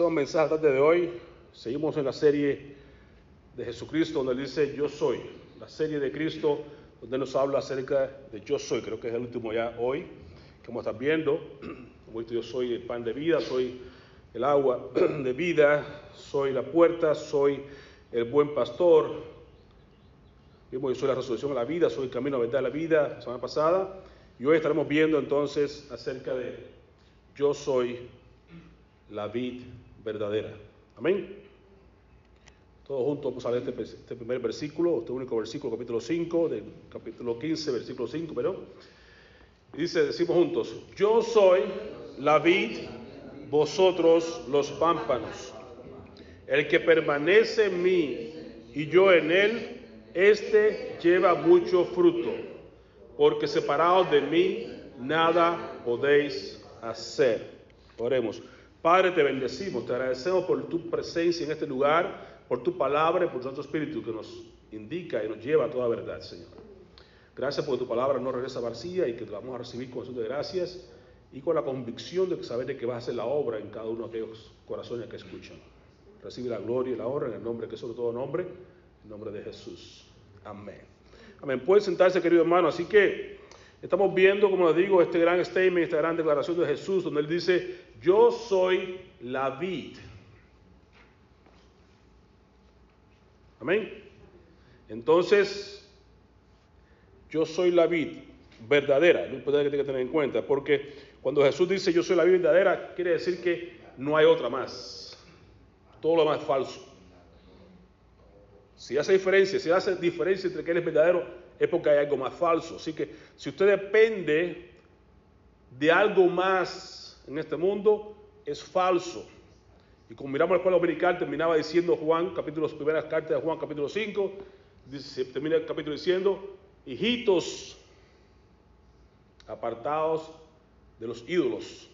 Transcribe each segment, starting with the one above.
pasemos mensaje de hoy. Seguimos en la serie de Jesucristo donde dice yo soy. La serie de Cristo donde nos habla acerca de yo soy. Creo que es el último ya hoy que vamos a viendo. Como visto, yo soy el pan de vida, soy el agua de vida, soy la puerta, soy el buen pastor. Yo soy la resolución de la vida, soy el camino a verdad de la vida la semana pasada. Y hoy estaremos viendo entonces acerca de yo soy la vid verdadera. Amén. Todos juntos vamos a ver este, este, primer versículo, este único versículo, capítulo 5, del capítulo 15, versículo 5, pero dice, decimos juntos, yo soy la vid, vosotros los pámpanos. El que permanece en mí y yo en él, este lleva mucho fruto, porque separados de mí nada podéis hacer. Oremos. Padre, te bendecimos, te agradecemos por tu presencia en este lugar, por tu palabra y por nuestro espíritu que nos indica y nos lleva a toda verdad, Señor. Gracias porque tu palabra no regresa vacía y que te vamos a recibir con de gracias y con la convicción de saber de que vas a hacer la obra en cada uno de aquellos corazones que escuchan. Recibe la gloria y la honra en el nombre que es sobre todo nombre, en nombre de Jesús. Amén. Amén. Pueden sentarse, querido hermano. Así que Estamos viendo, como les digo, este gran statement, esta gran declaración de Jesús, donde él dice, yo soy la vid. Amén. Entonces, yo soy la vid verdadera, es importante que tiene que tener en cuenta, porque cuando Jesús dice yo soy la vid verdadera, quiere decir que no hay otra más. Todo lo más falso. Si hace diferencia, si hace diferencia entre que él es verdadero es porque hay algo más falso. Así que si usted depende de algo más en este mundo, es falso. Y como miramos el pueblo dominical, terminaba diciendo Juan, capítulo, las primeras cartas de Juan, capítulo 5, dice, termina el capítulo diciendo, hijitos, apartados de los ídolos.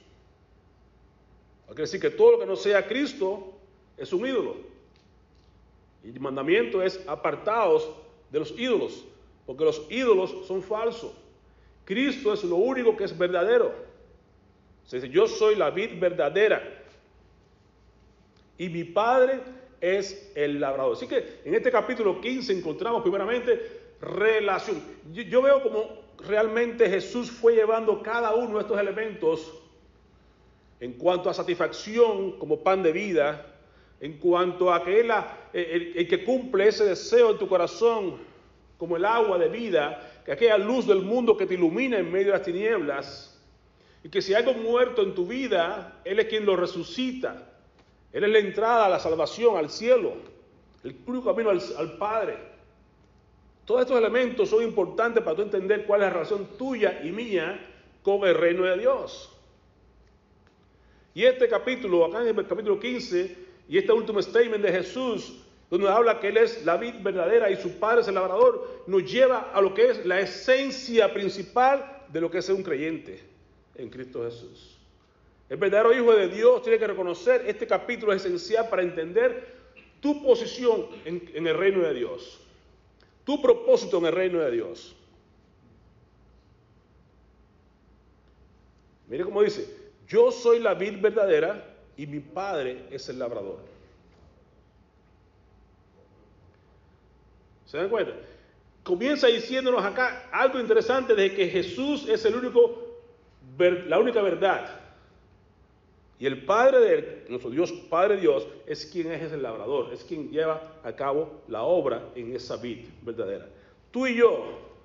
Quiere decir que todo lo que no sea Cristo es un ídolo. Y el mandamiento es apartados de los ídolos porque los ídolos son falsos. Cristo es lo único que es verdadero. Se dice, yo soy la vid verdadera y mi Padre es el labrador. Así que en este capítulo 15 encontramos primeramente relación. Yo, veo como realmente Jesús fue llevando cada uno de estos elementos en cuanto a satisfacción como pan de vida, en cuanto a que Él, el que cumple ese deseo en tu corazón, como el agua de vida, que aquella luz del mundo que te ilumina en medio de las tinieblas, y que si hay algo muerto en tu vida, Él es quien lo resucita. Él es la entrada a la salvación, al cielo, el único camino al, Padre. Todos estos elementos son importantes para tú entender cuál es la relación tuya y mía con el reino de Dios. Y este capítulo, acá en el capítulo 15, y este último statement de Jesús, donde habla que Él es la vid verdadera y su Padre es el labrador, nos lleva a lo que es la esencia principal de lo que es un creyente en Cristo Jesús. El verdadero Hijo de Dios tiene que reconocer, este capítulo es esencial para entender tu posición en, en el reino de Dios, tu propósito en el reino de Dios. Mire cómo dice, yo soy la vid verdadera y mi Padre es el labrador. ¿Se dan cuenta? Comienza diciéndonos acá algo interesante de que Jesús es el único, la única verdad. Y el Padre de nuestro Dios, Padre Dios, es quien es el labrador, es quien lleva a cabo la obra en esa vid verdadera. Tú y yo,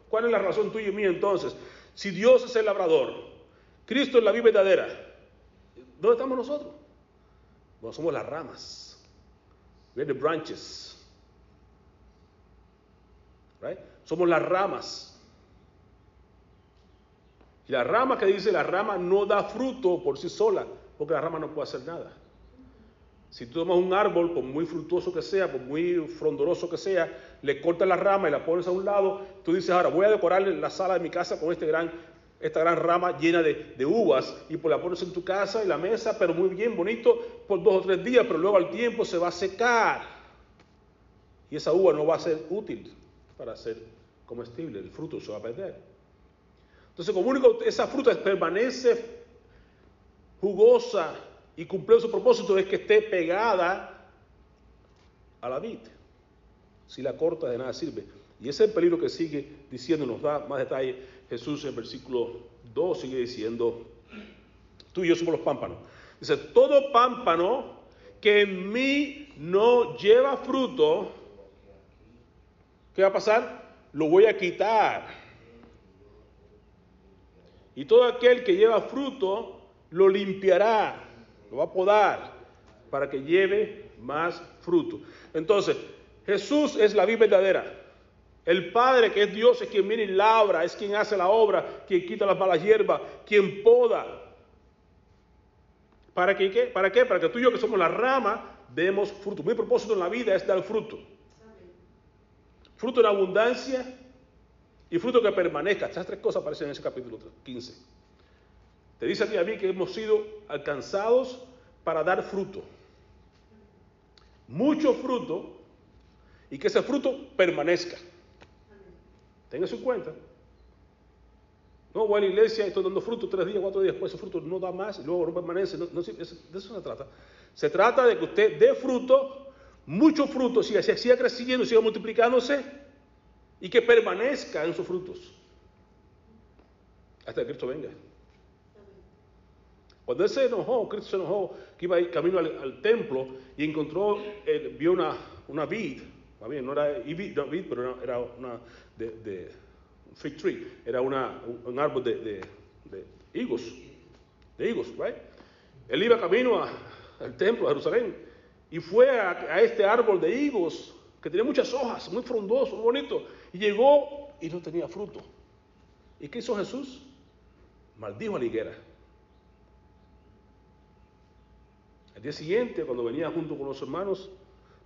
¿cuál es la razón tuya y mía entonces? Si Dios es el labrador, Cristo es la vid verdadera, ¿dónde estamos nosotros? Bueno, somos las ramas. We're the branches. Somos las ramas. Y la rama que dice, la rama no da fruto por sí sola, porque la rama no puede hacer nada. Si tú tomas un árbol, por muy fructuoso que sea, por muy frondoroso que sea, le cortas la rama y la pones a un lado, tú dices, ahora voy a decorar la sala de mi casa con este gran, esta gran rama llena de, de uvas y pues la pones en tu casa y la mesa, pero muy bien, bonito, por dos o tres días, pero luego al tiempo se va a secar y esa uva no va a ser útil para ser comestible, el fruto se va a perder. Entonces, como único esa fruta permanece jugosa y cumplir su propósito es que esté pegada a la vid. Si la corta de nada sirve. Y ese es el peligro que sigue diciendo, nos da más detalle Jesús en versículo 2, sigue diciendo, tú y yo somos los pámpanos. Dice, todo pámpano que en mí no lleva fruto, ¿qué va a pasar? Lo voy a quitar. Y todo aquel que lleva fruto, lo limpiará, lo va a podar para que lleve más fruto. Entonces, Jesús es la vida verdadera. El Padre, que es Dios, es quien viene y labra, es quien hace la obra, quien quita las malas hierbas, quien poda. ¿Para qué? ¿Para qué? Para que tú y yo, que somos la rama, demos fruto. Mi propósito en la vida es dar fruto. Fruto en abundancia y fruto que permanezca. Estas tres cosas aparecen en ese capítulo 15. Te dice a ti y a mí que hemos sido alcanzados para dar fruto. Mucho fruto y que ese fruto permanezca. Tenga en cuenta. No voy a la iglesia estoy dando fruto tres días, cuatro días después, ese fruto no da más y luego no permanece. de eso se trata. Se trata de que usted dé fruto, mucho fruto, siga, siga creciendo, siga multiplicándose y que permanezca en sus frutos. Hasta que Cristo venga. Cuando él se enojó, Cristo se enojó, que iba a camino al, templo y encontró, vio una, una vid, no era vid, pero era una de, fig tree, era una, un, árbol de, de, de, higos, de higos, right? Él iba camino al templo de Jerusalén y fue a, este árbol de higos que tenía muchas hojas, muy frondoso, muy bonito, y llegó y no tenía fruto. ¿Y qué hizo Jesús? Maldijo a la higuera. El día siguiente, cuando venía junto con los hermanos,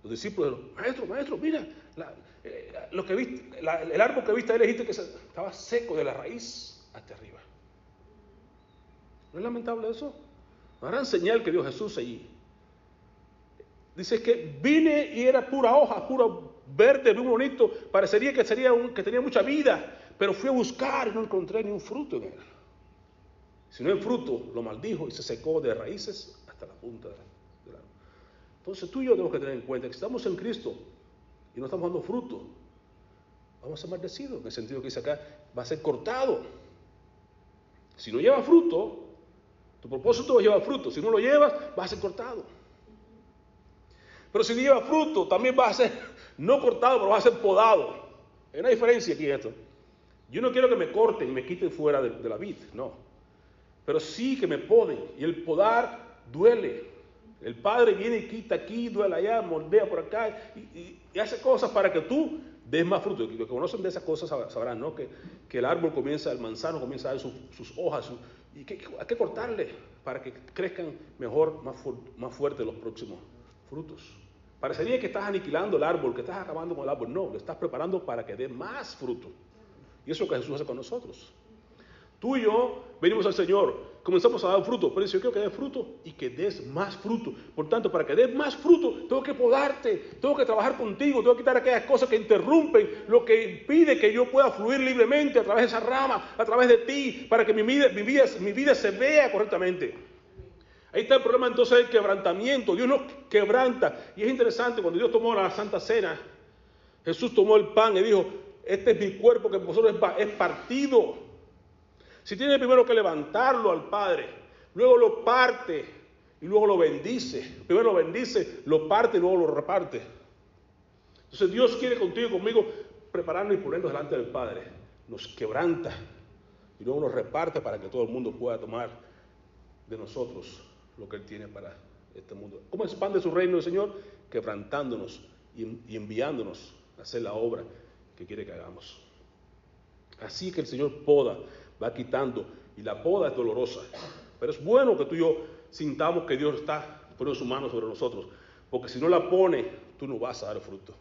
los discípulos, maestro, maestro, mira, la, eh, lo que viste, el árbol que viste dijiste que estaba seco de la raíz hasta arriba. ¿No es lamentable eso? Una gran señal que dio Jesús allí. Dice que vine y era pura hoja, puro verde, muy bonito. Parecería que, sería un, que tenía mucha vida, pero fui a buscar y no encontré ni un fruto en él. Si no hay fruto, lo maldijo y se secó de raíces hasta la punta del árbol. Entonces tú y yo tenemos que tener en cuenta que estamos en Cristo y no estamos dando fruto, vamos a ser maldecidos. En el sentido que dice acá, va a ser cortado. Si no lleva fruto, tu propósito va a llevar fruto. Si no lo llevas, va a ser cortado. Pero si lleva fruto, también va a ser no cortado, pero va a ser podado. Hay una diferencia aquí en esto. Yo no quiero que me corten y me quiten fuera de, la vid, no. Pero sí que me poden. Y el podar duele. El Padre viene y quita aquí, duele allá, moldea por acá y, hace cosas para que tú des más fruto. Los que conocen de esas cosas sabrán ¿no? que, el árbol comienza, el manzano comienza a dar sus, hojas y hay que cortarle para que crezcan mejor, más fuerte los próximos frutos. Parecería que estás aniquilando el árbol, que estás acabando con el árbol. No, lo estás preparando para que dé más fruto. Y eso es lo que Jesús hace con nosotros. Tú y yo venimos al Señor, comenzamos a dar fruto, pero dice, yo quiero que des fruto y que des más fruto. Por tanto, para que des más fruto, tengo que podarte, tengo que trabajar contigo, tengo que quitar aquellas cosas que interrumpen, lo que impide que yo pueda fluir libremente a través de esa rama, a través de ti, para que mi vida se vea correctamente. Ahí está el problema entonces del quebrantamiento. Dios nos quebranta. Y es interesante, cuando Dios tomó la Santa Cena, Jesús tomó el pan y dijo, este es mi cuerpo que vosotros es partido si tiene primero que levantarlo al Padre, luego lo parte y luego lo bendice. Primero lo bendice, lo parte y luego lo reparte. Entonces Dios quiere contigo y conmigo prepararnos y ponernos delante del Padre. Nos quebranta y luego nos reparte para que todo el mundo pueda tomar de nosotros lo que Él tiene para este mundo. ¿Cómo expande su reino el Señor? Quebrantándonos y enviándonos a hacer la obra que quiere que hagamos. Así que el Señor poda va quitando y la poda es dolorosa. Pero es bueno que tú y yo sintamos que Dios está poniendo su mano sobre nosotros, porque si no la pone, tú no vas a dar fruto.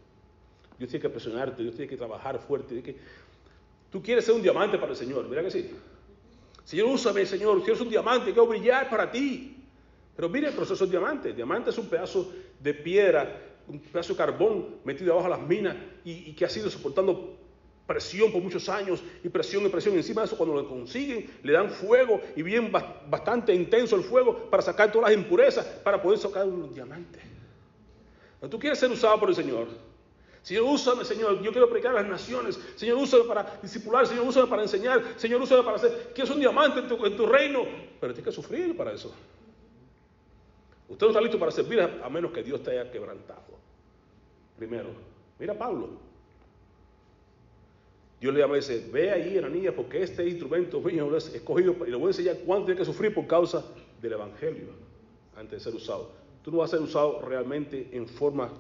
Dios tiene que presionarte, Dios tiene que trabajar fuerte. Que... Tú quieres ser un diamante para el Señor, mira que sí. Señor, úsame, Señor, quiero ser un diamante, quiero brillar para ti. Pero mire el proceso de diamante. El diamante es un pedazo de piedra, un pedazo de carbón metido abajo a las minas y, que ha sido soportando presión por muchos años y presión y presión. Encima de eso, cuando lo consiguen, le dan fuego y bien bastante intenso el fuego para sacar todas las impurezas, para poder sacar un diamante. Cuando tú quieres ser usado por el Señor, Señor, úsame, Señor, yo quiero predicar a las naciones. Señor, úsame para discipular. Señor, úsame para enseñar. Señor, úsame para hacer. Quiero ser un diamante tu, en tu reino. Pero tienes que sufrir para eso. Usted no está listo para servir a, menos que Dios te haya quebrantado. Primero, mira Pablo. Dios le llama y dice, ve ahí, niña porque este instrumento mío es escogido y le voy a enseñar cuánto tiene que sufrir por causa del Evangelio antes de ser usado. Tú no vas a ser usado realmente en forma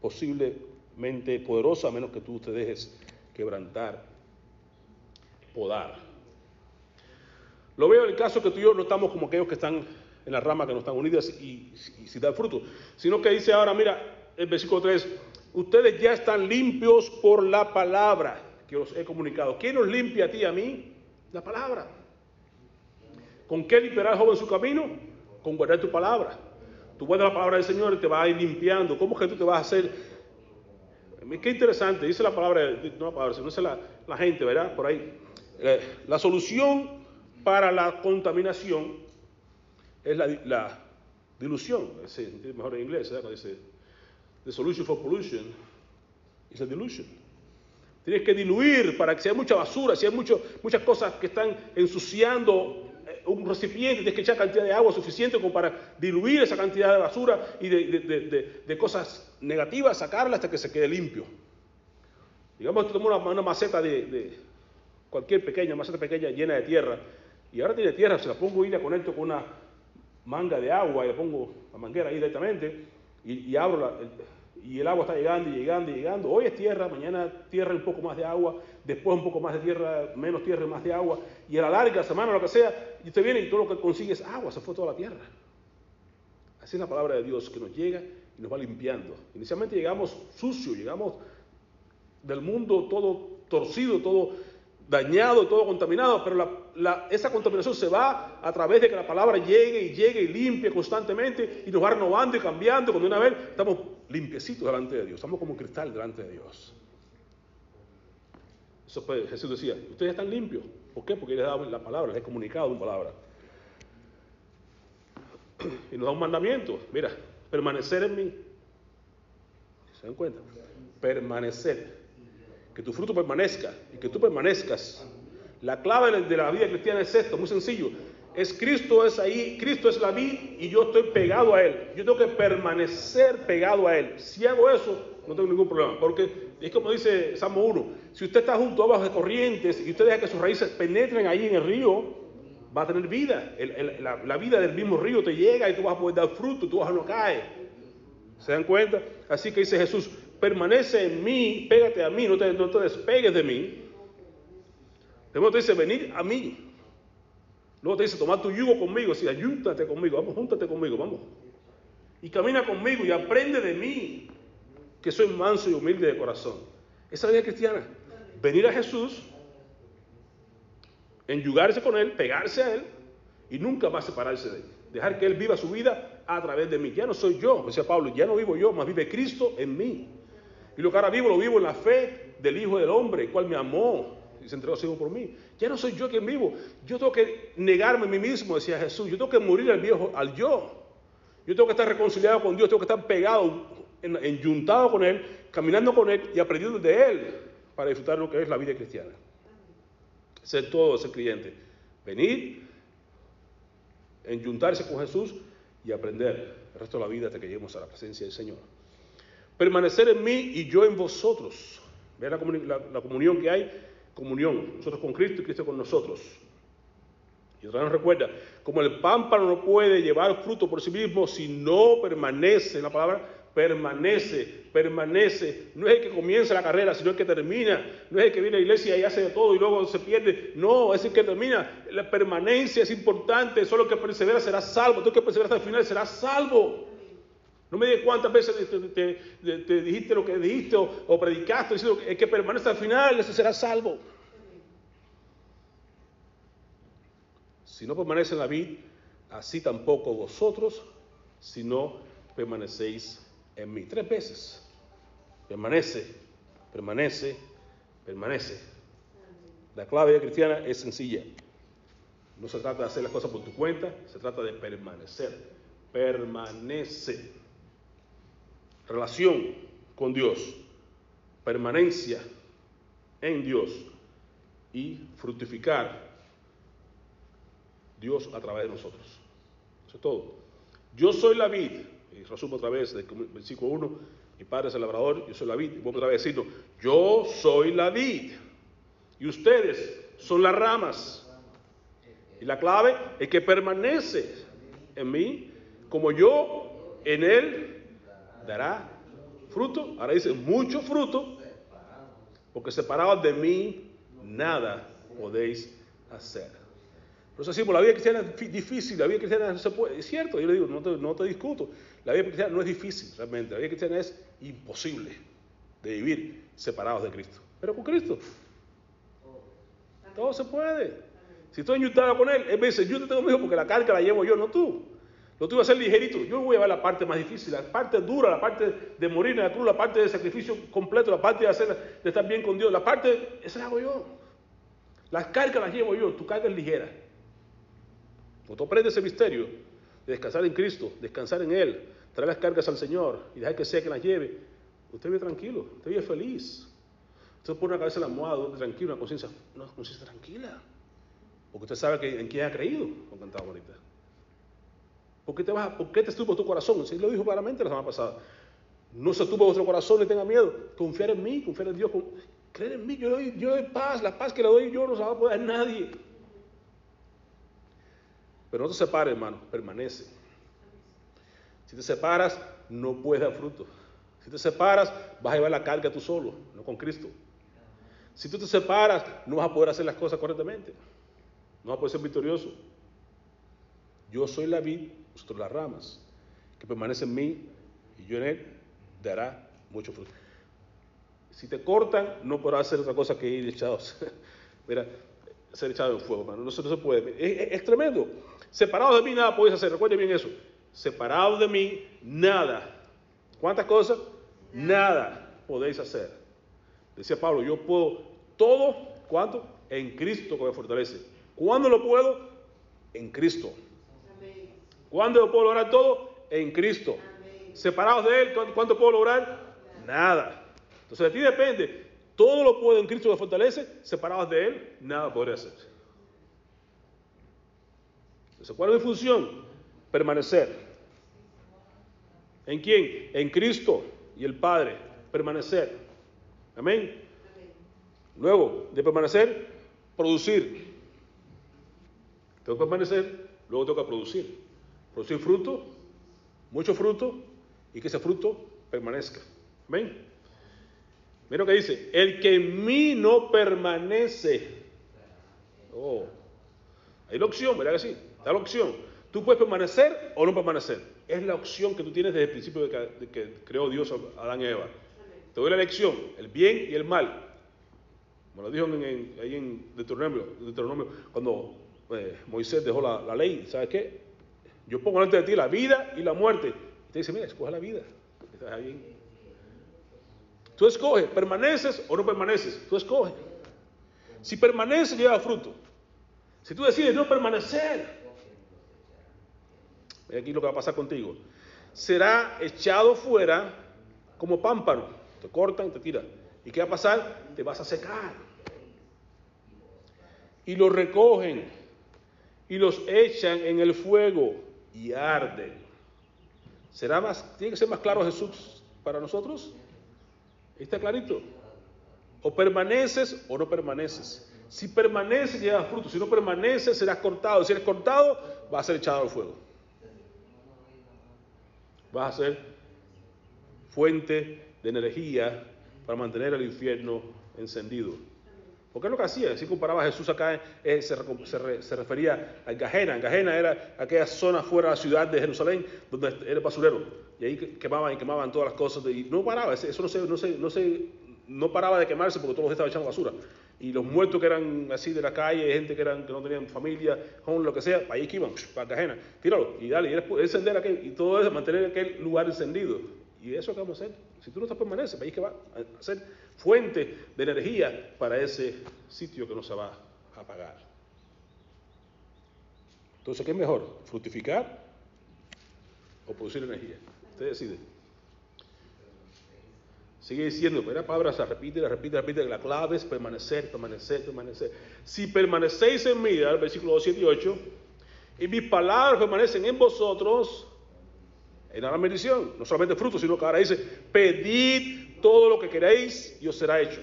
posiblemente poderosa a menos que tú te dejes quebrantar, podar. Lo veo en el caso que tú y yo no estamos como aquellos que están en las ramas que no están unidas y, si dan fruto, sino que dice ahora, mira, el versículo 3, ustedes ya están limpios por la palabra que os he comunicado. ¿Quién nos limpia a ti y a mí? La palabra. ¿Con qué limpiará el joven su camino? Con guardar tu palabra. Tú guardas la palabra del Señor y te va a ir limpiando. ¿Cómo que tú te vas a hacer? Qué interesante, dice la palabra, no la palabra, sino la gente, ¿verdad? Por ahí. Eh, la solución para la contaminación es la, dilución. Es mejor en inglés, ¿verdad? dice, the solution for pollution is a dilution. Tienes que diluir para que si hay mucha basura, si hay mucho, muchas cosas que están ensuciando eh, un recipiente, tienes que echar cantidad de agua suficiente como para diluir esa cantidad de basura y de, cosas negativas, sacarla hasta que se quede limpio. Digamos que tomas una, maceta de, cualquier pequeña, maceta pequeña llena de tierra, y ahora tiene tierra, se la pongo y la conecto con una manga de agua y le pongo la manguera ahí directamente y, abro la, y el agua está llegando y llegando y llegando. Hoy es tierra, mañana tierra un poco más de agua, después un poco más de tierra, menos tierra y más de agua. Y a la larga, semana, lo que sea, y usted viene y todo lo que consigue es agua, se fue toda la tierra. Así es la palabra de Dios que nos llega y nos va limpiando. Inicialmente llegamos sucios, llegamos del mundo todo torcido, todo dañado, todo contaminado, pero esa contaminación se va a través de que la palabra llegue y llegue y limpie constantemente y nos va renovando y cambiando. Cuando una vez estamos limpiecitos delante de Dios, estamos como cristal delante de Dios. Jesús decía, ustedes están limpios. ¿Por qué? Porque les he dado la palabra, les he comunicado una palabra. Y nos da un mandamiento, mira, permanecer en mí. ¿Se dan cuenta? Permanecer que tu fruto permanezca y que tú permanezcas. La clave de la vida cristiana es esto, muy sencillo. Es Cristo es ahí, Cristo es la vid y yo estoy pegado a Él. Yo tengo que permanecer pegado a Él. Si hago eso, no tengo ningún problema. Porque es como dice Salmo 1, si usted está junto a abajo de corrientes y usted deja que sus raíces penetren ahí en el río, va a tener vida. la, vida del mismo río te llega y tú vas a poder dar fruto, tú vas a no caer. ¿Se dan cuenta? Así que dice Jesús, permanece en mí, pégate a mí, no te, no te despegues de mí. Luego te dice, venir a mí. Luego te dice, toma tu yugo conmigo, sí, ayúntate conmigo, vamos, júntate conmigo, vamos. Y camina conmigo y aprende de mí, que soy manso y humilde de corazón. Esa es la vida cristiana. Venir a Jesús, enyugarse con Él, pegarse a Él y nunca más separarse de Él. Dejar que Él viva su vida a través de mí. Ya no soy yo, decía Pablo, ya no vivo yo, más vive Cristo en mí. Y lo que ahora vivo, lo vivo en la fe del Hijo del Hombre, el cual me amó y se entregó a sí por mí. Ya no soy yo quien vivo. Yo tengo que negarme a mí mismo, decía Jesús. Yo tengo que morir al viejo, al yo. Yo tengo que estar reconciliado con Dios, tengo que estar pegado, enjuntado con Él, caminando con Él y aprendiendo de Él para disfrutar lo que es la vida cristiana. Ser todo ese creyente. Venir, enjuntarse con Jesús y aprender el resto de la vida hasta que lleguemos a la presencia del Señor permanecer en mí y yo en vosotros. Vean la, comunión que hay, comunión, nosotros con Cristo y Cristo con nosotros. Y otra vez nos recuerda, como el pámpano no puede llevar fruto por sí mismo si no permanece, la palabra permanece, permanece. No es el que comienza la carrera, sino el que termina. No es el que viene a la iglesia y hace de todo y luego se pierde. No, es el que termina. La permanencia es importante. Solo el que persevera será salvo. Tú que perseveras hasta el final serás salvo. No me digas cuántas veces te, dijiste lo que dijiste o, predicaste, diciendo que que permanece al final, ese será salvo. Si no permanece en la vida, así tampoco vosotros, si no permanecéis en mí. Tres veces. Permanece, permanece, permanece. La clave cristiana es sencilla. No se trata de hacer las cosas por tu cuenta, se trata de permanecer. Permanece. Relación con Dios, permanencia en Dios y fructificar Dios a través de nosotros. Eso es todo. Yo soy la vid, y resumo otra vez del versículo 1, mi padre es el labrador, yo soy la vid, y vuelvo otra vez decirlo, yo soy la vid, y ustedes son las ramas. Y la clave es que permanece en mí, como yo en él dará fruto. Ahora dice, mucho fruto, porque separados de mí, nada podéis hacer. Por eso decimos, la vida cristiana es difícil, la vida cristiana no se puede. Es cierto, yo le digo, no te, no te discuto. La vida cristiana no es difícil, realmente. La vida cristiana es imposible de vivir separados de Cristo. Pero con Cristo, todo se puede. Si estoy enyutado con Él, Él me dice, yo te tengo hijo porque la carga la llevo yo, no tú. Lo tuyo va a ser ligerito. Yo voy a llevar la parte más difícil, la parte dura, la parte de morir en la cruz, la parte de sacrificio completo, la parte de, hacer, de estar bien con Dios. La parte, esa la hago yo. Las cargas las llevo yo, tu carga es ligera. Cuando tú aprendes ese misterio de descansar en Cristo, descansar en Él, traer las cargas al Señor y dejar que sea que las lleve, usted vive tranquilo, usted vive feliz. Usted pone la cabeza en la almohada, tranquilo, una conciencia, una conciencia tranquila. Porque usted sabe que, en quién ha creído, como cantaba ahorita. ¿Por qué te, vas, ¿Por qué te estuvo tu corazón? Sí, lo dijo claramente la semana pasada. No se estuvo vuestro corazón ni tenga miedo. Confiar en mí, confiar en Dios. creer en mí. Yo doy, paz. La paz que le doy yo no se va a poder dar nadie. Pero no te separes, hermano. Permanece. Si te separas, no puedes dar fruto. Si te separas, vas a llevar la carga tú solo, no con Cristo. Si tú te separas, no vas a poder hacer las cosas correctamente. No vas a poder ser victorioso. Yo soy la vid, vosotros las ramas. Que permanece en mí y yo en él dará mucho fruto. Si te cortan, no podrás hacer otra cosa que ir echados. Mira, ser echado en fuego, hermano. No, se, no se puede. Es, tremendo. Separados de mí nada podéis hacer. Recuerden bien eso. Separados de mí nada. ¿Cuántas cosas? Nada podéis hacer. Decía Pablo, yo puedo todo, ¿cuánto? En Cristo que me fortalece. ¿Cuándo lo puedo? En Cristo. ¿Cuándo puedo lograr todo? En Cristo. Separados de Él, ¿cuánto puedo lograr? Nada. Entonces de ti depende. Todo lo puedo en Cristo que fortalece. Separados de Él, nada podré hacer. Entonces, ¿cuál es mi función? Permanecer. ¿En quién? En Cristo y el Padre. Permanecer. Amén. Luego de permanecer, producir. Tengo que permanecer, luego que producir. Producir fruto, mucho fruto, y que ese fruto permanezca. Amén. Mira lo que dice, el que en mí no permanece. Oh, hay la opción, ¿verdad que sí? Está la opción. Tú puedes permanecer o no permanecer. Es la opción que tú tienes desde el principio de que, creó Dios a Adán y Eva. Te doy la elección, el bien y el mal. Como lo dijo ahí en Deuteronomio, Deuteronomio cuando eh, Moisés dejó la, la, ley, ¿sabes qué? Yo pongo delante de ti la vida y la muerte. Y te dice, mira, escoge la vida. Estás bien. Tú escoges, permaneces o no permaneces. Tú escoges. Si permaneces, lleva fruto. Si tú decides no permanecer, aquí lo que va a pasar contigo. Será echado fuera como pámpano. Te cortan, te tiran. ¿Y qué va a pasar? Te vas a secar. Y los recogen y los echan en el fuego y arden. ¿Será más, tiene que ser más claro Jesús para nosotros? ¿Está clarito? O permaneces o no permaneces. Si permaneces, llevas fruto. Si no permaneces, serás cortado. Si eres cortado, vas a ser echado al fuego. Vas a ser fuente de energía para mantener el infierno encendido. Porque es lo que hacía. Si comparaba a Jesús acá, eh, se, se, se, refería a Gajena. Gajena era aquella zona fuera de la ciudad de Jerusalén donde era el basurero. Y ahí quemaban y quemaban todas las cosas. Y no paraba, eso no se, no se, no se, no paraba de quemarse porque todos estaban echando basura. Y los muertos que eran así de la calle, gente que, eran, que no tenían familia, con lo que sea, ahí que iban, para Gajena. Tíralo y dale, y encender aquel, y todo eso, mantener aquel lugar encendido. Y eso que vamos a hacer. Si tú no estás permaneces, ahí es que va a ser fuente de energía para ese sitio que no se va a apagar. Entonces, ¿qué es mejor? ¿Fructificar o producir energía? Usted decide. Sigue diciendo, pero la palabra se repite, la repite, la repite, la clave es permanecer, permanecer, permanecer. Si permanecéis en mí, el versículo 2, 7 y 8, y mis palabras permanecen en vosotros, en la bendición, no solamente fruto, sino que ahora dice, pedid todo lo que queréis y os será hecho.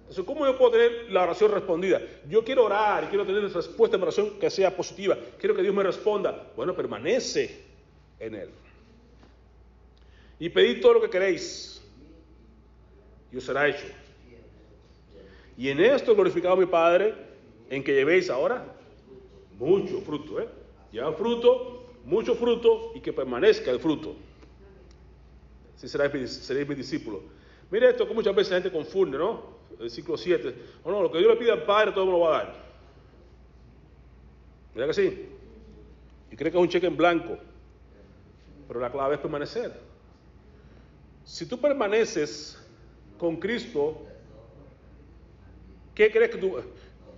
Entonces, ¿cómo yo puedo tener la oración respondida? Yo quiero orar y quiero tener respuesta en oración que sea positiva. Quiero que Dios me responda. Bueno, permanece en Él. Y pedid todo lo que queréis y os será hecho. Y en esto glorificado mi Padre, en que llevéis ahora mucho fruto, ¿eh? Llevan fruto, mucho fruto y que permanezca el fruto. Si seréis, seréis mis discípulos. Mire esto que muchas veces la gente confunde, ¿no? El ciclo 7. O no, lo que Dios le pide al Padre, todo me lo va a dar. Mira que sí. Y cree que es un cheque en blanco. Pero la clave es permanecer. Si tú permaneces con Cristo, ¿qué crees que tú...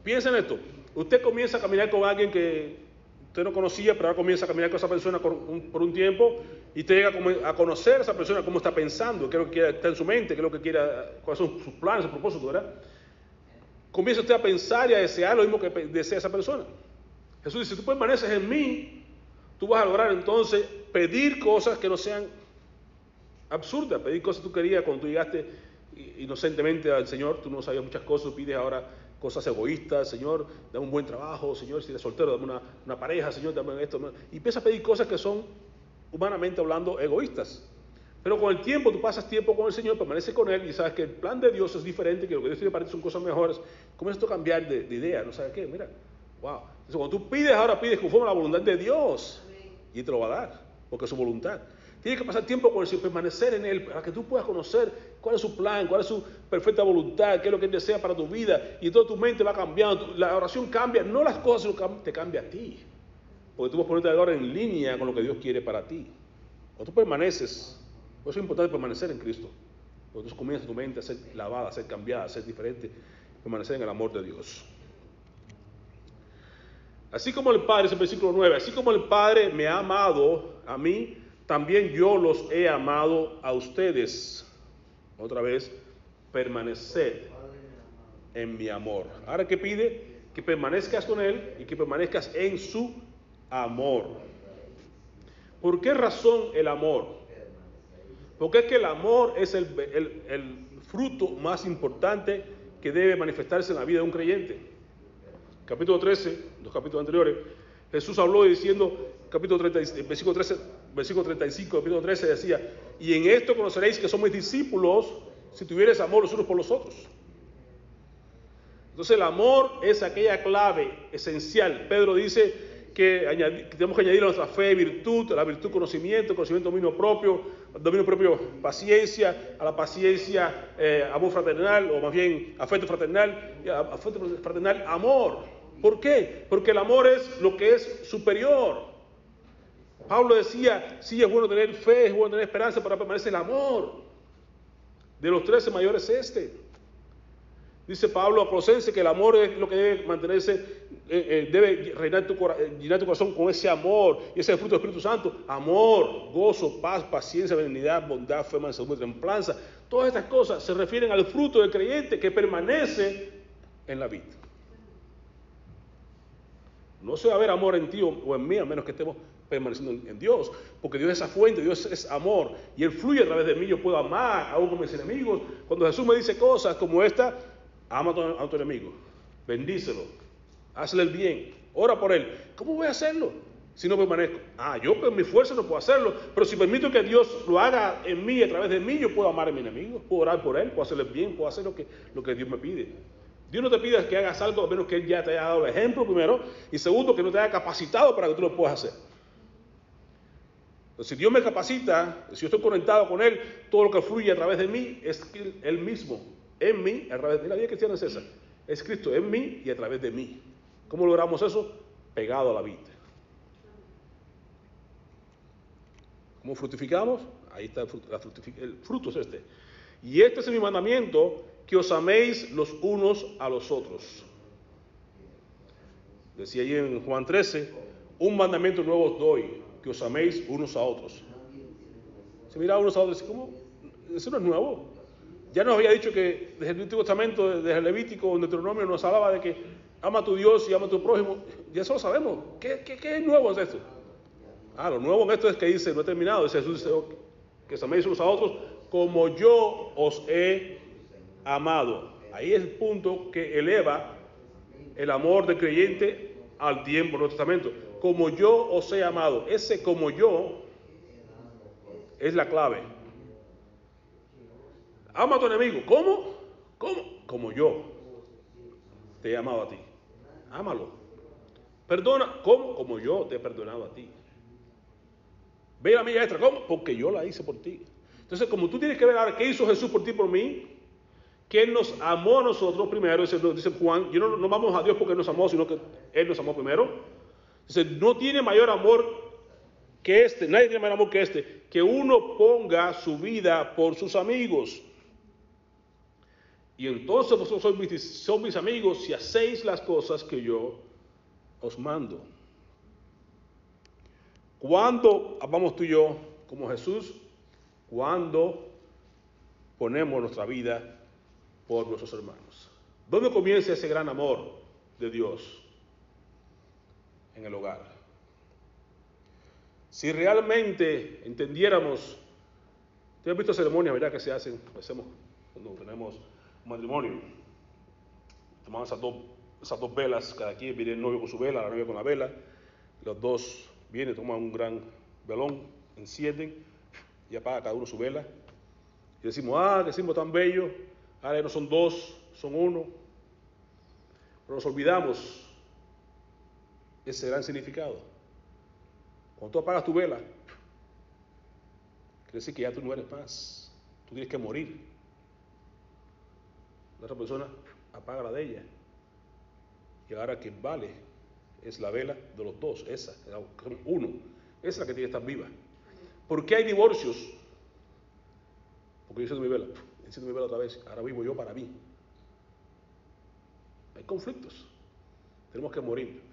Piensa en esto. Usted comienza a caminar con alguien que usted no conocía, pero ahora comienza a caminar con esa persona por un, por tiempo y usted llega a conocer a esa persona, cómo está pensando, qué es lo que está en su mente, qué es lo que quiere, cuáles son sus planes, sus propósitos, ¿verdad? Comienza usted a pensar y a desear lo mismo que desea esa persona. Jesús dice, si tú permaneces en mí, tú vas a lograr entonces pedir cosas que no sean absurdas, pedir cosas que tú querías cuando tú llegaste inocentemente al Señor, tú no sabías muchas cosas, pides ahora cosas egoístas, Señor, dame un buen trabajo, Señor, si eres soltero, dame una, pareja, Señor, dame esto. Y empieza a pedir cosas que son, humanamente hablando, egoístas. Pero con el tiempo, tú pasas tiempo con el Señor, permaneces con Él y sabes que el plan de Dios es diferente, que lo que Dios tiene para ti son cosas mejores. Comienzas a cambiar de, idea, ¿no sabes qué? Mira, wow. Entonces, cuando tú pides, ahora pides conforme a la voluntad de Dios y te lo va a dar, porque es su voluntad. Tienes que pasar tiempo con Él, permanecer en Él, para que tú puedas conocer cuál es su plan, cuál es su perfecta voluntad, qué es lo que Él desea para tu vida. Y toda tu mente va cambiando, la oración cambia, no las cosas, sino te cambia a ti. Porque tú vas a ponerte ahora en línea con lo que Dios quiere para ti. Cuando tú permaneces, por eso es importante permanecer en Cristo. Cuando tú comienzas tu mente a ser lavada, a ser cambiada, a ser diferente, permanecer en el amor de Dios. Así como el Padre, es el versículo 9, así como el Padre me ha amado a mí, también yo los he amado a ustedes. Otra vez, permanecer en mi amor. Ahora que pide que permanezcas con Él y que permanezcas en su amor. ¿Por qué razón el amor? Porque es que el amor es el, el fruto más importante que debe manifestarse en la vida de un creyente. Capítulo 13, los capítulos anteriores, Jesús habló diciendo, capítulo 30, versículo, 13, versículo 35, capítulo 13 decía, y en esto conoceréis que somos discípulos si tuvieres amor los unos por los otros. Entonces el amor es aquella clave esencial. Pedro dice que, tenemos que añadir a nuestra fe virtud, a la virtud conocimiento, conocimiento dominio propio, dominio propio paciencia, a la paciencia eh, amor fraternal, o más bien afecto fraternal, afecto fraternal amor. ¿Por qué? Porque el amor es lo que es superior. Pablo decía, sí, es bueno tener fe, es bueno tener esperanza, pero permanece el amor. De los trece mayores este. Dice Pablo a Colosense que el amor es lo que debe mantenerse, eh, eh, debe reinar tu, eh, llenar tu corazón con ese amor y ese fruto del Espíritu Santo. Amor, gozo, paz, paciencia, benignidad, bondad, fe, mansedumbre, templanza. Todas estas cosas se refieren al fruto del creyente que permanece en la vida. No se va a ver amor en ti o en mí, a menos que estemos permaneciendo en Dios, porque Dios es esa fuente, Dios es amor, y Él fluye a través de mí, yo puedo amar aún con mis enemigos. Cuando Jesús me dice cosas como esta, ama a tu, enemigo, bendícelo, hazle el bien, ora por él. ¿Cómo voy a hacerlo? Si no permanezco. Ah, yo con mi fuerza no puedo hacerlo, pero si permito que Dios lo haga en mí, a través de mí, yo puedo amar a mi enemigo, puedo orar por él, puedo hacerle bien, puedo hacer lo que, lo que Dios me pide. Dios no te pide que hagas algo a menos que Él ya te haya dado el ejemplo primero y segundo que no te haya capacitado para que tú lo puedas hacer. Si Dios me capacita, si yo estoy conectado con Él, todo lo que fluye a través de mí es Él mismo, en mí, a través de mí. La vida cristiana es esa, es Cristo en mí y a través de mí. ¿Cómo logramos eso? Pegado a la vida. ¿Cómo fructificamos? Ahí está el fruto, el fruto es este. Y este es mi mandamiento, que os améis los unos a los otros. Decía ahí en Juan 13, un mandamiento nuevo os doy, que os améis unos a otros. Se mira unos a otros y ¿cómo? Eso no es nuevo. Ya nos había dicho que desde el Antiguo Testamento, desde el Levítico, en Deuteronomio nos hablaba de que ama a tu Dios y ama a tu prójimo. Ya eso lo sabemos. ¿Qué, es nuevo en esto? Ah, lo nuevo en esto es que dice, no he terminado, dice Jesús, que os améis unos a otros como yo os he amado. Ahí es el punto que eleva el amor del creyente al tiempo del Nuevo Testamento. Como yo os he amado. Ese como yo es la clave. Ama a tu enemigo. ¿Cómo? ¿Cómo? Como yo te he amado a ti. Ámalo. Perdona. ¿Cómo? Como yo te he perdonado a ti. Ve la milla extra. ¿Cómo? Porque yo la hice por ti. Entonces, como tú tienes que ver ahora qué hizo Jesús por ti por mí, que Él nos amó a nosotros primero, dice, Juan, yo no, no vamos a Dios porque nos amó, sino que Él nos amó primero. Dice, no tiene mayor amor que este, nadie tiene mayor amor que este, que uno ponga su vida por sus amigos. Y entonces vosotros sois mis, amigos si hacéis las cosas que yo os mando. Cuando amamos tú y yo como Jesús, cuando ponemos nuestra vida por nuestros hermanos. ¿Dónde comienza ese gran amor de Dios? En el hogar. Si realmente entendiéramos, ¿te has visto ceremonias, verdad, que se hacen, hacemos cuando tenemos matrimonio? Tomamos esas dos, esas dos velas, cada quien viene el novio con su vela, la novia con la vela, los dos vienen, toman un gran velón, encienden y apaga cada uno su vela. Y decimos, ah, qué tan bello, ahora no son dos, son uno. Pero nos olvidamos ese gran significado. Cuando tú apagas tu vela, quiere decir que ya tú no eres más, tú tienes que morir. La otra persona apaga la de ella. Y ahora que vale es la vela de los dos, esa, uno, esa es la que tiene que estar viva. ¿Por qué hay divorcios? Porque yo enciendo mi vela, enciendo mi vela otra vez, ahora vivo yo para mí. Hay conflictos, tenemos que morir.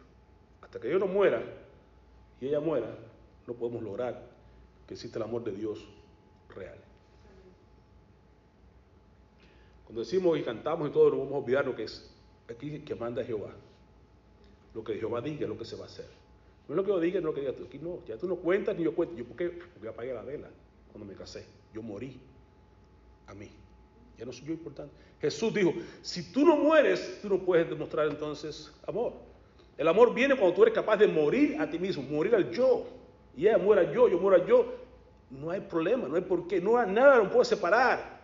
Hasta que yo no muera y ella muera, no podemos lograr que exista el amor de Dios real. Cuando decimos y cantamos y todo, no vamos a olvidar lo que es aquí que manda Jehová. Lo que Jehová diga es lo que se va a hacer. No es lo que yo diga, no es lo que diga tú. Aquí no, ya tú no cuentas ni yo cuento. Yo, ¿por qué? Porque yo apagué la vela cuando me casé. Yo morí a mí. Ya no soy yo importante. Jesús dijo, si tú no mueres, tú no puedes demostrar entonces amor. El amor viene cuando tú eres capaz de morir a ti mismo, morir al yo. Y ella muera yo, yo muero al yo. No hay problema, no hay por qué, no hay nada nos puede separar.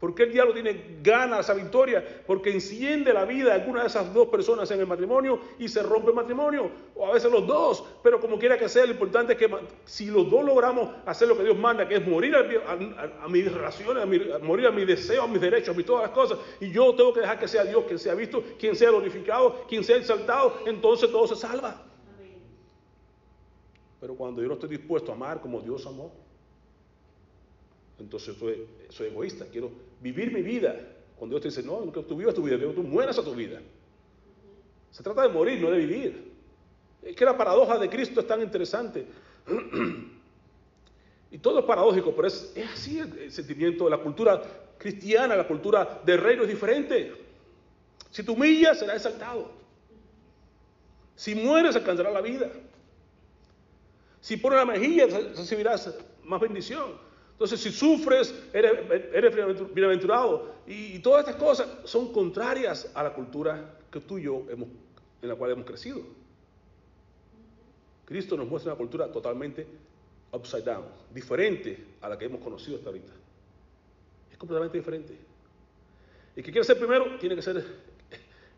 ¿Por qué el diablo tiene gana esa victoria? Porque enciende la vida de alguna de esas dos personas en el matrimonio y se rompe el matrimonio. O a veces los dos. Pero como quiera que sea, lo importante es que si los dos logramos hacer lo que Dios manda, que es morir a, a, a mis relaciones, a, mi, a morir a mis deseos, a mis derechos, a mis todas las cosas, y yo tengo que dejar que sea Dios quien sea visto, quien sea glorificado, quien sea exaltado, entonces todo se salva. Pero cuando yo no estoy dispuesto a amar como Dios amó, entonces soy, soy, egoísta, quiero vivir mi vida. Cuando Dios te dice, no, que tú vivas tu vida, quiero que tú mueras a tu vida. Se trata de morir, no de vivir. Es que la paradoja de Cristo es tan interesante. y todo es paradójico, pero es, así el, el, sentimiento la cultura cristiana, la cultura del reino es diferente. Si te humillas, serás exaltado. Si mueres, alcanzarás la vida. Si pones la mejilla, recibirás más bendición. Entonces, si sufres, eres, bienaventurado. Y, todas estas cosas son contrarias a la cultura que tú y yo hemos, en la cual hemos crecido. Cristo nos muestra una cultura totalmente upside down, diferente a la que hemos conocido hasta ahorita. Es completamente diferente. Y que quiere ser primero, tiene que ser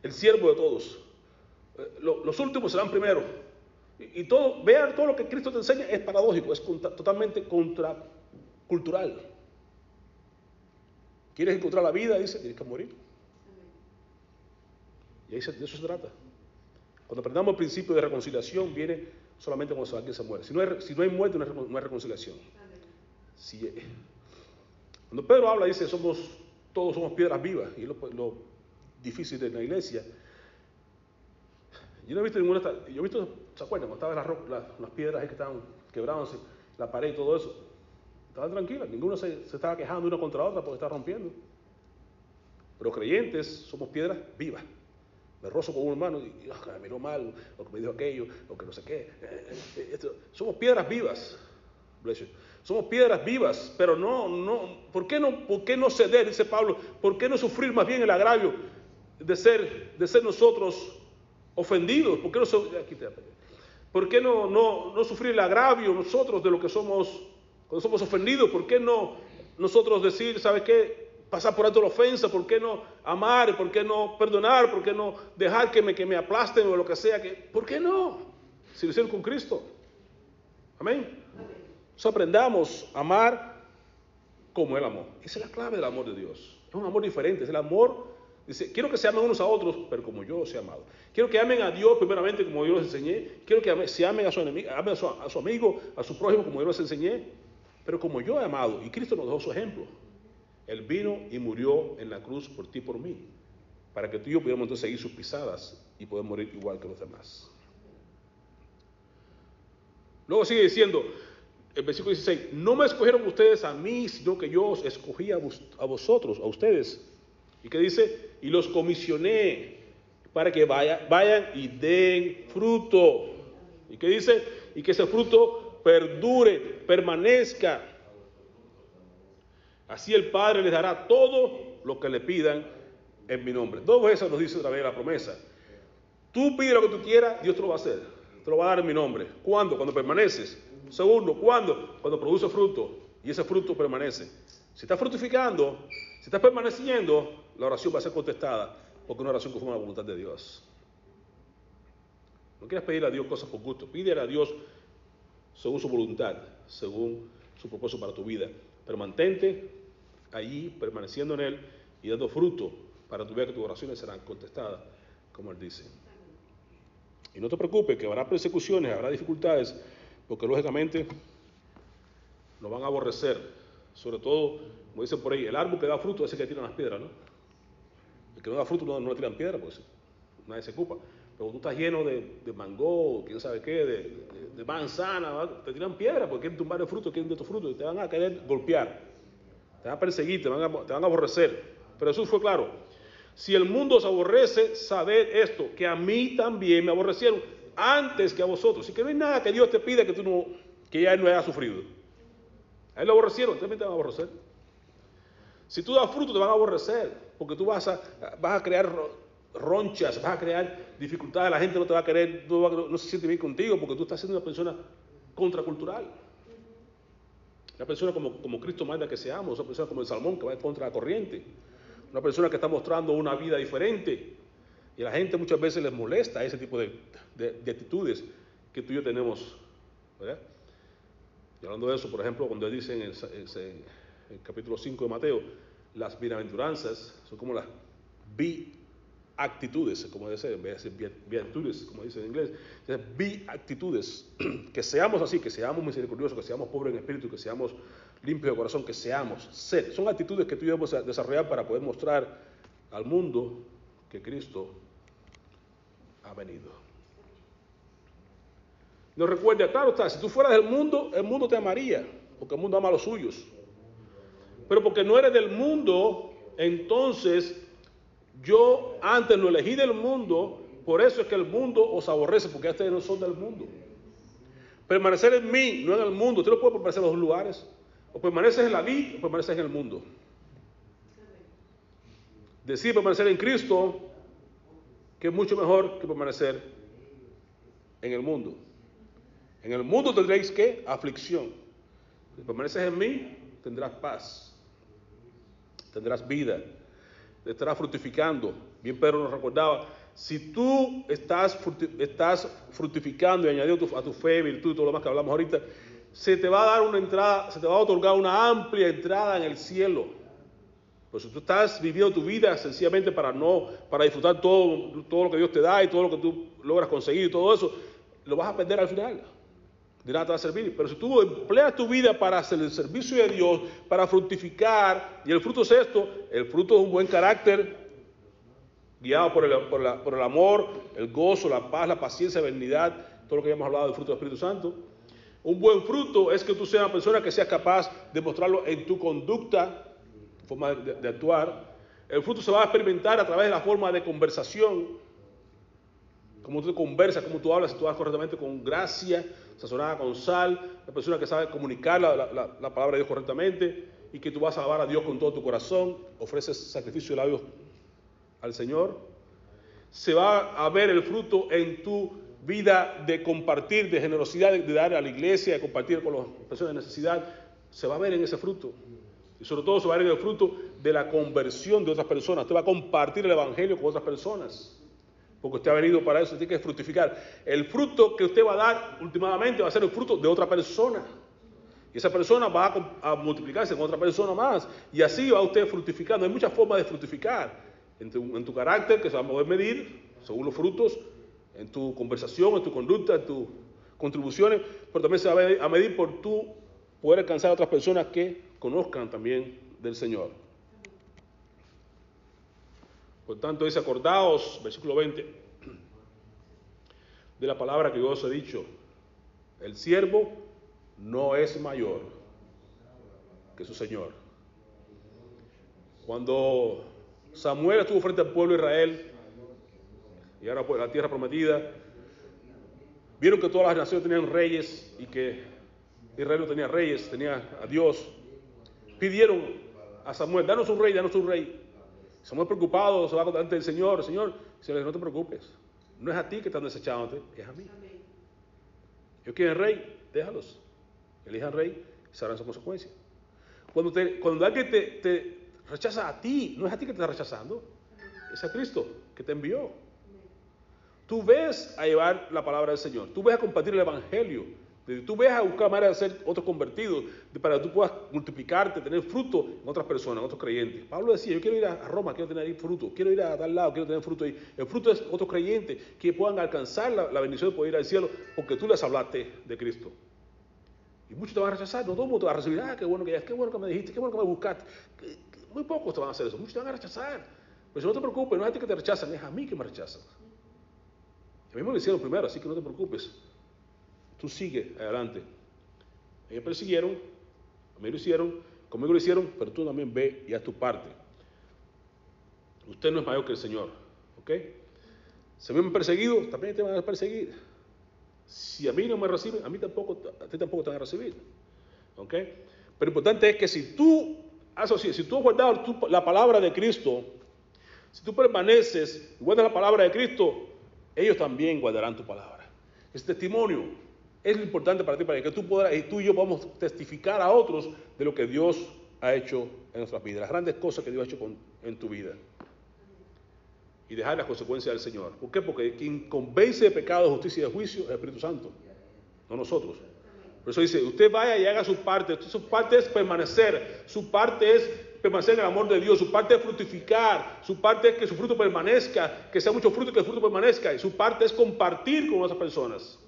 el siervo de todos. Los últimos serán primero. Y, todo, vean todo lo que Cristo te enseña es paradójico, es totalmente contra cultural. ¿Quieres encontrar la vida? Dice, tienes que morir. Y ahí se, de eso se trata. Cuando aprendamos el principio de reconciliación, viene solamente cuando alguien se muere. Si no hay, si no hay muerte, no hay, reconciliación. Si, cuando Pedro habla, dice, somos, todos somos piedras vivas, y es lo, difícil de la iglesia. Yo no he visto ninguna, yo he visto, ¿se acuerdan? Cuando estaban las, las, las piedras que estaban quebrándose, la pared y todo eso, estaban tranquilas, ninguno se, se estaba quejando una contra otra porque estaba rompiendo. Pero creyentes somos piedras vivas. Me rozo con un hermano y oh, me miró mal, o que me dijo aquello, o que no sé qué. Eh, eh. Somos piedras vivas. Somos piedras vivas, pero no, no, ¿por qué no, por qué no ceder? Dice Pablo, ¿por qué no sufrir más bien el agravio de ser, de ser nosotros ofendidos? ¿Por qué no, ¿por qué no, no, no sufrir el agravio nosotros de lo que somos, cuando somos ofendidos? ¿Por qué no nosotros decir, ¿sabes qué? pasar por alto la ofensa, ¿por qué no amar? ¿Por qué no perdonar? ¿Por qué no dejar que me, aplasten o lo que sea? ¿Por qué no? Si lo hicieron con Cristo. Amén. Entonces aprendamos a amar como Él amó. Esa es la clave del amor de Dios. Es un amor diferente, es el amor. Quiero que se amen unos a otros, pero como yo os he amado. Quiero que amen a Dios primeramente como yo les enseñé. Quiero que se amen a su, enemigo, amen a su, a su amigo, a su prójimo como yo les enseñé. Pero como yo he amado, y Cristo nos dejó su ejemplo. Él vino y murió en la cruz por ti y por mí, para que tú y yo pudiéramos entonces seguir sus pisadas y poder morir igual que los demás. Luego sigue diciendo, el versículo 16, no me escogieron ustedes a mí, sino que yo os escogí a, vos, a vosotros, a ustedes. ¿Y qué dice? Y los comisioné para que vaya, vayan y den fruto. ¿Y qué dice? Y que ese fruto perdure, permanezca Así el Padre les dará todo lo que le pidan en mi nombre. Dos veces nos dice otra vez la promesa. Tú pide lo que tú quieras, Dios te lo va a hacer. Te lo va a dar en mi nombre. ¿Cuándo? Cuando permaneces. Segundo, ¿cuándo? Cuando produce fruto. Y ese fruto permanece. Si estás fructificando, si estás permaneciendo, la oración va a ser contestada. Porque una oración conforme a la voluntad de Dios. No quieras pedirle a Dios cosas por gusto. Pídele a Dios según su voluntad, según su propósito para tu vida. Pero mantente allí, permaneciendo en Él y dando fruto para tu ver que tus oraciones serán contestadas, como Él dice. Y no te preocupes, que habrá persecuciones, habrá dificultades, porque lógicamente nos van a aborrecer. Sobre todo, como dicen por ahí, el árbol que da fruto es el que tiran las piedras, ¿no? El que no da fruto no, no le tiran piedras, pues nadie se ocupa. Pero tú estás lleno de, de mango, quién sabe qué, de, manzana, te tiran piedras porque quieren tumbar el fruto, quieren de tu fruto te van a querer golpear, te van a perseguir, te van a, aborrecer. Pero Jesús fue claro, si el mundo os aborrece, sabed esto, que a mí también me aborrecieron antes que a vosotros. Y que no hay nada que Dios te pida que ya él no haya sufrido. A él lo aborrecieron, también te van a aborrecer. Si tú das fruto, te van a aborrecer, porque tú vas a crear ronchas, vas a crear dificultades, la gente no te va a querer, no, se siente bien contigo porque tú estás siendo una persona contracultural. Una persona como, como Cristo manda que seamos, una persona como el salmón que va contra la corriente, una persona que está mostrando una vida diferente. Y a la gente muchas veces les molesta ese tipo de, de, de actitudes que tú y yo tenemos. ¿verdad? Y hablando de eso, por ejemplo, cuando dice en el, en el capítulo 5 de Mateo, las bienaventuranzas son como las actitudes, como dice, en vez de decir como dice en inglés, be actitudes, que seamos así, que seamos misericordiosos, que seamos pobres en espíritu, que seamos limpios de corazón, que seamos ser. Son actitudes que tú debemos desarrollar para poder mostrar al mundo que Cristo ha venido. Nos recuerda, claro está, si tú fueras del mundo, el mundo te amaría, porque el mundo ama a los suyos. Pero porque no eres del mundo, entonces yo antes lo elegí del mundo, por eso es que el mundo os aborrece, porque ustedes no son del mundo. Permanecer en mí, no en el mundo. Usted no puede permanecer en los lugares. O permaneces en la vida o permaneces en el mundo. Decir permanecer en Cristo, que es mucho mejor que permanecer en el mundo. En el mundo tendréis que aflicción. Si permaneces en mí, tendrás paz, tendrás vida estará fructificando. Bien Pedro nos recordaba, si tú estás, estás fructificando y añadiendo a tu fe, virtud y todo lo más que hablamos ahorita, se te va a dar una entrada, se te va a otorgar una amplia entrada en el cielo. Pues si tú estás viviendo tu vida sencillamente para no, para disfrutar todo, todo lo que Dios te da y todo lo que tú logras conseguir y todo eso, lo vas a perder al final. De nada te va a servir. Pero si tú empleas tu vida para hacer el servicio de Dios, para fructificar, y el fruto es esto, el fruto es un buen carácter, guiado por el, amor, el gozo, la paz, la paciencia, la benignidad, todo lo que hemos hablado del fruto del Espíritu Santo. Un buen fruto es que tú seas una persona que sea capaz de mostrarlo en tu conducta, forma de actuar. El fruto se va a experimentar a través de la forma de conversación, cómo tú conversas, cómo tú hablas, si tú hablas correctamente con gracia, sazonada con sal, la persona que sabe comunicar la, la, la, palabra de Dios correctamente y que tú vas a alabar a Dios con todo tu corazón, ofreces sacrificio de labios al Señor. Se va a ver el fruto en tu vida de compartir, de generosidad, de, de dar a la iglesia, de compartir con las personas de necesidad. Se va a ver en ese fruto. Y sobre todo se va a ver en el fruto de la conversión de otras personas. Usted va a compartir el Evangelio con otras personas porque usted ha venido para eso, tiene que fructificar. El fruto que usted va a dar últimamente va a ser el fruto de otra persona. Y esa persona va a, a multiplicarse con otra persona más. Y así va usted fructificando. Hay muchas formas de fructificar. En tu, en tu carácter, que se va a poder medir según los frutos, en tu conversación, en tu conducta, en tus contribuciones, pero también se va a medir por tu poder alcanzar a otras personas que conozcan también del Señor. Por tanto, dice, acordaos, versículo 20, de la palabra que yo os he dicho, el siervo no es mayor que su Señor. Cuando Samuel estuvo frente al pueblo de Israel y ahora por la tierra prometida, vieron que todas las naciones tenían reyes y que Israel no tenía reyes, tenía a Dios. Pidieron a Samuel, danos un rey, danos un rey. Somos preocupados, se va delante del Señor. Señor, Señor, no te preocupes. No es a ti que están desechándote, es a mí. Ellos quieren rey, déjalos. Elijan rey y sabrán su consecuencia. Cuando, te, cuando alguien te, rechaza a ti, no es a ti que te está rechazando, es a Cristo que te envió. Tú ves a llevar la palabra del Señor, tú ves a compartir el Evangelio, Tú ves a buscar maneras de ser otros convertidos, para que tú puedas multiplicarte, tener fruto en otras personas, en otros creyentes. Pablo decía, yo quiero ir a Roma, quiero tener ahí fruto, quiero ir a tal lado, quiero tener fruto ahí. El fruto es otros creyentes que puedan alcanzar la, bendición de poder ir al cielo porque tú les hablaste de Cristo. Y muchos te van a rechazar, no todo el mundo te va a recibir, ah, qué bueno que, qué bueno que me dijiste, qué bueno que me buscaste. Muy pocos te van a hacer eso, muchos te van a rechazar. Pero si no te preocupes, no es a ti que te rechazan, es a mí que me rechazan. A mí me lo hicieron primero, así que no te preocupes. Tú sigue adelante. Ellos persiguieron, a mí lo hicieron, conmigo lo hicieron, pero tú también ve y haz tu parte. Usted no es mayor que el Señor, ¿ok? Mí me han perseguido, también te van a perseguir. Si a mí no me reciben, a mí tampoco, a ti tampoco te van a recibir, ¿ok? Pero lo importante es que si tú si tú has guardado la palabra de Cristo, si tú permaneces y guardas la palabra de Cristo, ellos también guardarán tu palabra. Es testimonio es lo importante para ti, para que tú, puedas, y tú y yo podamos testificar a otros de lo que Dios ha hecho en nuestras vidas, las grandes cosas que Dios ha hecho en tu vida. Y dejar las consecuencias del Señor. ¿Por qué? Porque quien convence de pecado, de justicia y de juicio es el Espíritu Santo, no nosotros. Por eso dice, usted vaya y haga su parte. Su parte es permanecer. Su parte es permanecer en el amor de Dios. Su parte es fructificar. Su parte es que su fruto permanezca, que sea mucho fruto y que el fruto permanezca. Y su parte es compartir con otras personas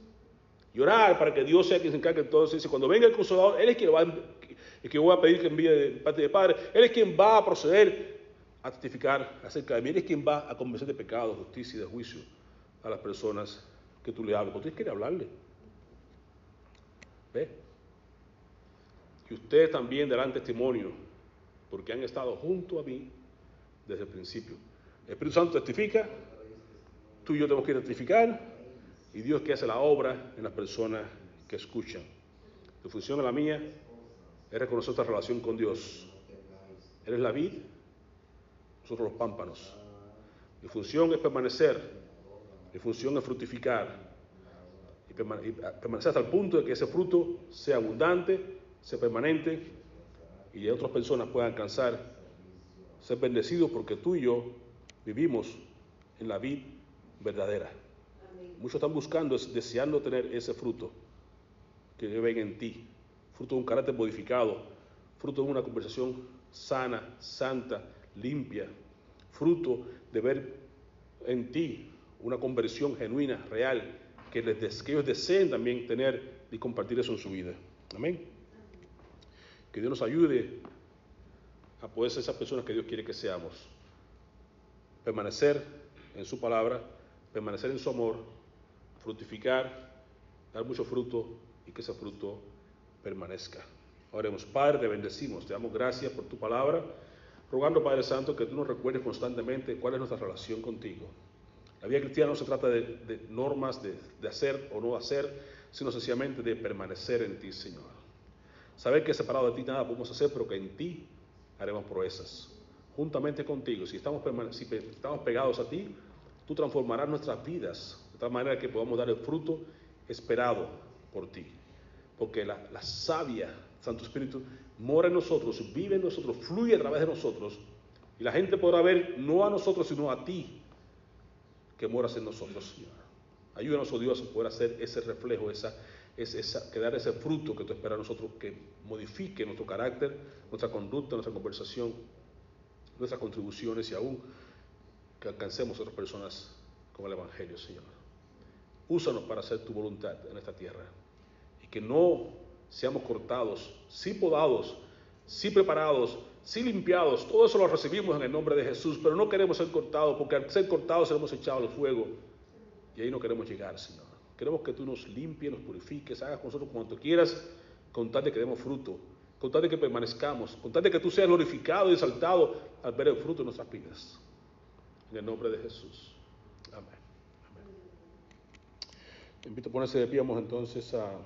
y orar para que Dios sea quien se encargue de. Dice, cuando venga el consolador, Él es quien va, el que voy a pedir que envíe de parte del Padre, Él es quien va a proceder a testificar acerca de mí, Él es quien va a convencer de pecado, justicia y de juicio a las personas que tú le hables, porque tú quieres hablarle. ¿Ve? Y ustedes también darán testimonio, porque han estado junto a mí desde el principio. El Espíritu Santo testifica, tú y yo tenemos que testificar, y Dios que hace la obra en las personas que escuchan. Tu función, la mía, es reconocer esta relación con Dios. Eres la vid, nosotros los pámpanos. Mi función es permanecer, mi función es fructificar y permanecer hasta el punto de que ese fruto sea abundante, sea permanente y otras personas puedan alcanzar, ser bendecidos porque tú y yo vivimos en la vid verdadera. Muchos están buscando, deseando tener ese fruto que ven en ti, fruto de un carácter modificado, fruto de una conversación sana, santa, limpia, fruto de ver en ti una conversión genuina, real, que, les, que ellos deseen también tener y compartir eso en su vida. Amén. Que Dios nos ayude a poder ser esas personas que Dios quiere que seamos. Permanecer en su palabra, permanecer en su amor, fructificar, dar mucho fruto y que ese fruto permanezca. Oremos, Padre, te bendecimos, te damos gracias por tu palabra, rogando, Padre Santo, que tú nos recuerdes constantemente cuál es nuestra relación contigo. La vida cristiana no se trata de, normas, de, hacer o no hacer, sino sencillamente de permanecer en ti, Señor. Saber que separado de ti nada podemos hacer, pero que en ti haremos proezas. Juntamente contigo, si estamos pegados a ti, tú transformarás nuestras vidas de tal manera que podamos dar el fruto esperado por ti. Porque la, la sabia Santo Espíritu mora en nosotros, vive en nosotros, fluye a través de nosotros. Y la gente podrá ver no a nosotros, sino a ti que moras en nosotros, Señor. Ayúdanos, oh Dios, a poder hacer ese reflejo, esa, esa, que dar ese fruto que tú esperas nosotros, que modifique nuestro carácter, nuestra conducta, nuestra conversación, nuestras contribuciones y aún que alcancemos a otras personas con el Evangelio, Señor. Úsanos para hacer tu voluntad en esta tierra y que no seamos cortados, sí podados, sí preparados, sí limpiados. Todo eso lo recibimos en el nombre de Jesús, pero no queremos ser cortados porque al ser cortados seremos echados al fuego y ahí no queremos llegar, Señor. Queremos que tú nos limpies, nos purifiques, hagas con nosotros cuanto quieras, con tal de que demos fruto, con tal de que permanezcamos, con tal de que tú seas glorificado y exaltado al ver el fruto de nuestras vidas. En el nombre de Jesús. Amén. Amén. Invito a ponerse de pie, vamos entonces a...